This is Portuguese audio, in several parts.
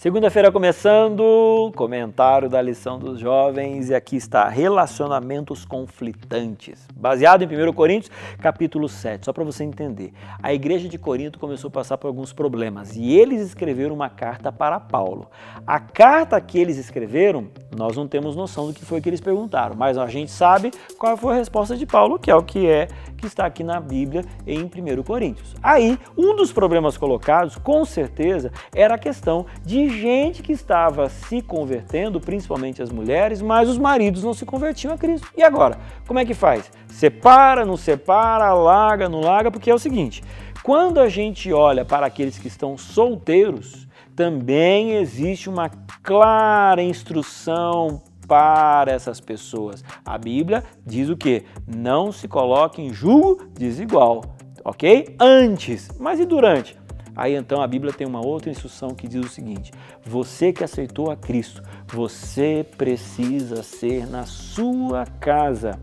Segunda-feira começando, comentário da lição dos jovens e aqui está relacionamentos conflitantes, baseado em 1 Coríntios, capítulo 7. Só para você entender. A igreja de Corinto começou a passar por alguns problemas e eles escreveram uma carta para Paulo. A carta que eles escreveram, nós não temos noção do que foi que eles perguntaram, mas a gente sabe qual foi a resposta de Paulo, que é o que é que está aqui na Bíblia em 1 Coríntios. Aí, um dos problemas colocados, com certeza, era a questão de gente que estava se convertendo, principalmente as mulheres, mas os maridos não se convertiam a Cristo. E agora? Como é que faz? Separa, não separa, larga, não larga? Porque é o seguinte: quando a gente olha para aqueles que estão solteiros, também existe uma clara instrução para essas pessoas. A Bíblia diz o que? Não se coloque em julgo desigual, ok? Antes, mas e durante? Aí então a Bíblia tem uma outra instrução que diz o seguinte: você que aceitou a Cristo, você precisa ser na sua casa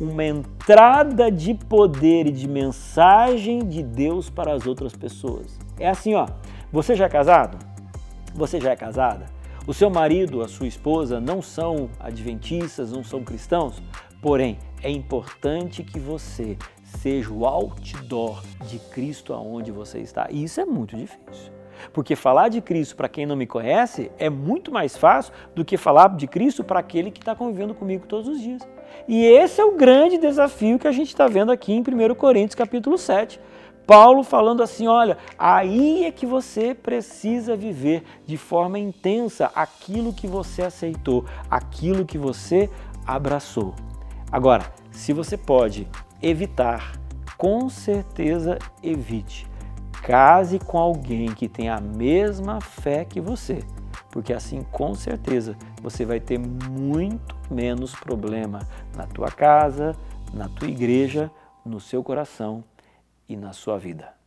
uma entrada de poder e de mensagem de Deus para as outras pessoas. É assim, ó. Você já é casado? Você já é casada? O seu marido, a sua esposa não são adventistas, não são cristãos? Porém, é importante que você seja o outdoor de Cristo aonde você está. E isso é muito difícil. Porque falar de Cristo para quem não me conhece é muito mais fácil do que falar de Cristo para aquele que está convivendo comigo todos os dias. E esse é o grande desafio que a gente está vendo aqui em 1 Coríntios capítulo 7. Paulo falando assim: olha, aí é que você precisa viver de forma intensa aquilo que você aceitou, aquilo que você abraçou. Agora, se você pode evitar, com certeza evite. Case com alguém que tem a mesma fé que você, porque assim com certeza você vai ter muito menos problema na tua casa, na tua igreja, no seu coração e na sua vida.